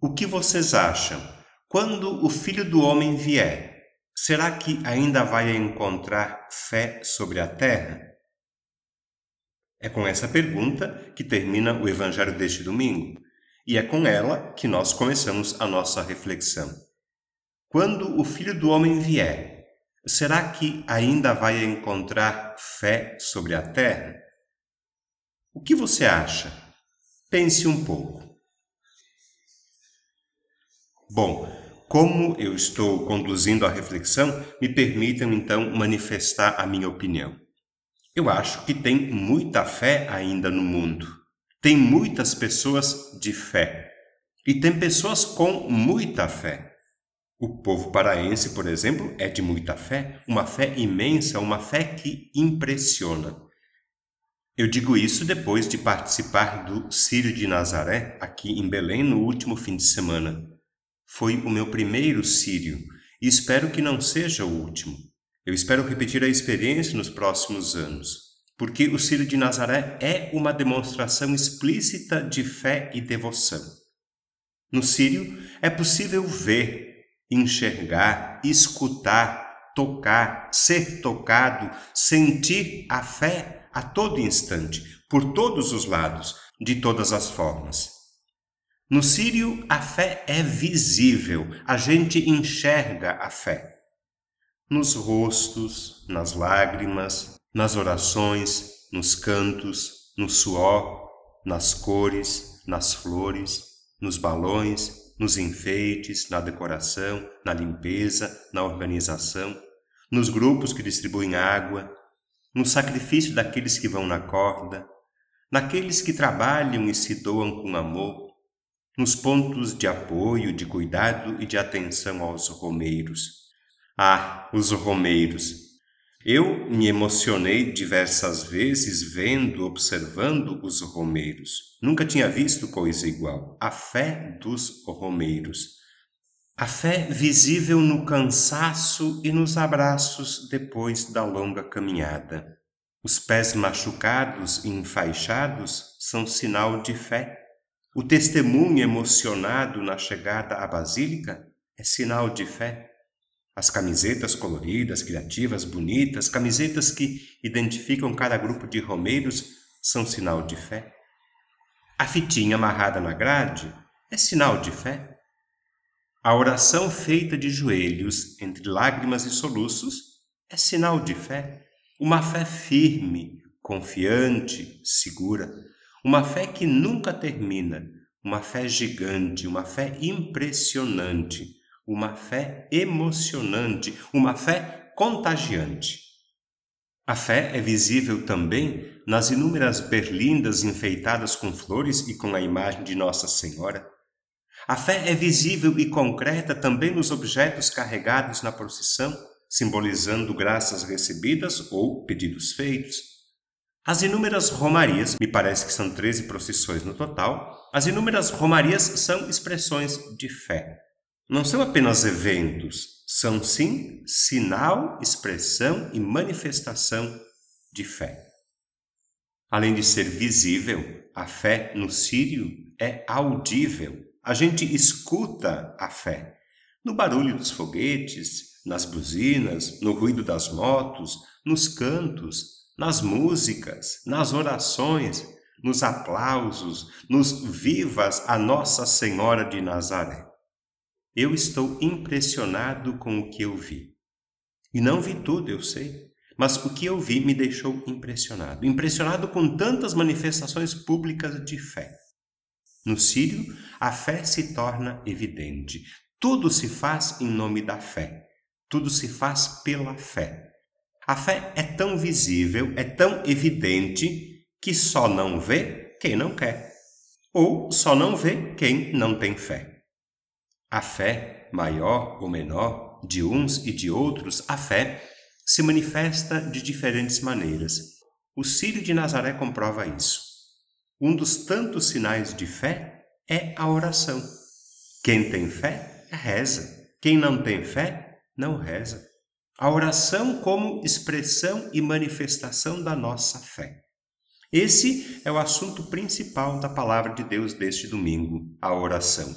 O que vocês acham? Quando o filho do homem vier, será que ainda vai encontrar fé sobre a terra? É com essa pergunta que termina o evangelho deste domingo, e é com ela que nós começamos a nossa reflexão. Quando o filho do homem vier, será que ainda vai encontrar fé sobre a terra? O que você acha? Pense um pouco. Bom, como eu estou conduzindo a reflexão, me permitam então manifestar a minha opinião. Eu acho que tem muita fé ainda no mundo. Tem muitas pessoas de fé. E tem pessoas com muita fé. O povo paraense, por exemplo, é de muita fé, uma fé imensa, uma fé que impressiona. Eu digo isso depois de participar do Círio de Nazaré, aqui em Belém, no último fim de semana. Foi o meu primeiro sírio e espero que não seja o último. Eu espero repetir a experiência nos próximos anos, porque o Sírio de Nazaré é uma demonstração explícita de fé e devoção. No Sírio é possível ver, enxergar, escutar, tocar, ser tocado, sentir a fé a todo instante, por todos os lados, de todas as formas. No Sírio, a fé é visível, a gente enxerga a fé. Nos rostos, nas lágrimas, nas orações, nos cantos, no suor, nas cores, nas flores, nos balões, nos enfeites, na decoração, na limpeza, na organização, nos grupos que distribuem água, no sacrifício daqueles que vão na corda, naqueles que trabalham e se doam com amor, nos pontos de apoio, de cuidado e de atenção aos romeiros. Ah, os romeiros! Eu me emocionei diversas vezes vendo, observando os romeiros. Nunca tinha visto coisa igual. A fé dos romeiros. A fé visível no cansaço e nos abraços depois da longa caminhada. Os pés machucados e enfaixados são sinal de fé. O testemunho emocionado na chegada à basílica é sinal de fé. As camisetas coloridas, criativas, bonitas, camisetas que identificam cada grupo de romeiros, são sinal de fé. A fitinha amarrada na grade é sinal de fé. A oração feita de joelhos, entre lágrimas e soluços, é sinal de fé. Uma fé firme, confiante, segura uma fé que nunca termina, uma fé gigante, uma fé impressionante, uma fé emocionante, uma fé contagiante. A fé é visível também nas inúmeras berlindas enfeitadas com flores e com a imagem de Nossa Senhora. A fé é visível e concreta também nos objetos carregados na procissão, simbolizando graças recebidas ou pedidos feitos. As inúmeras romarias, me parece que são 13 procissões no total, as inúmeras romarias são expressões de fé. Não são apenas eventos, são sim sinal, expressão e manifestação de fé. Além de ser visível, a fé no Sírio é audível. A gente escuta a fé no barulho dos foguetes, nas buzinas, no ruído das motos, nos cantos, nas músicas, nas orações, nos aplausos, nos vivas a Nossa Senhora de Nazaré. Eu estou impressionado com o que eu vi. E não vi tudo, eu sei, mas o que eu vi me deixou impressionado. Impressionado com tantas manifestações públicas de fé. No Sírio, a fé se torna evidente. Tudo se faz em nome da fé. Tudo se faz pela fé. A fé é tão visível, é tão evidente, que só não vê quem não quer, ou só não vê quem não tem fé. A fé, maior ou menor, de uns e de outros, a fé se manifesta de diferentes maneiras. O Círio de Nazaré comprova isso. Um dos tantos sinais de fé é a oração. Quem tem fé, reza. Quem não tem fé, não reza. A oração como expressão e manifestação da nossa fé. Esse é o assunto principal da palavra de Deus deste domingo, a oração.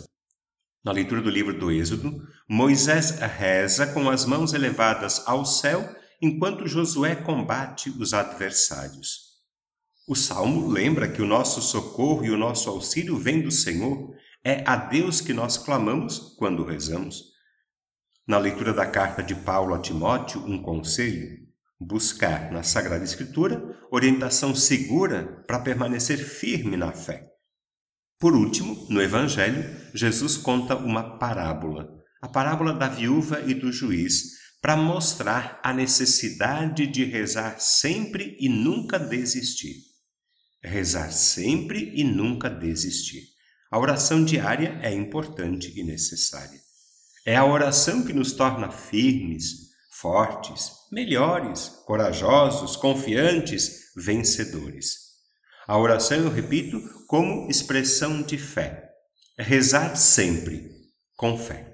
Na leitura do livro do Êxodo, Moisés reza com as mãos elevadas ao céu enquanto Josué combate os adversários. O salmo lembra que o nosso socorro e o nosso auxílio vêm do Senhor. É a Deus que nós clamamos quando rezamos. Na leitura da carta de Paulo a Timóteo, um conselho: buscar na Sagrada Escritura orientação segura para permanecer firme na fé. Por último, no Evangelho, Jesus conta uma parábola, a parábola da viúva e do juiz, para mostrar a necessidade de rezar sempre e nunca desistir. Rezar sempre e nunca desistir. A oração diária é importante e necessária. É a oração que nos torna firmes, fortes, melhores, corajosos, confiantes, vencedores. A oração, eu repito, como expressão de fé. É rezar sempre com fé.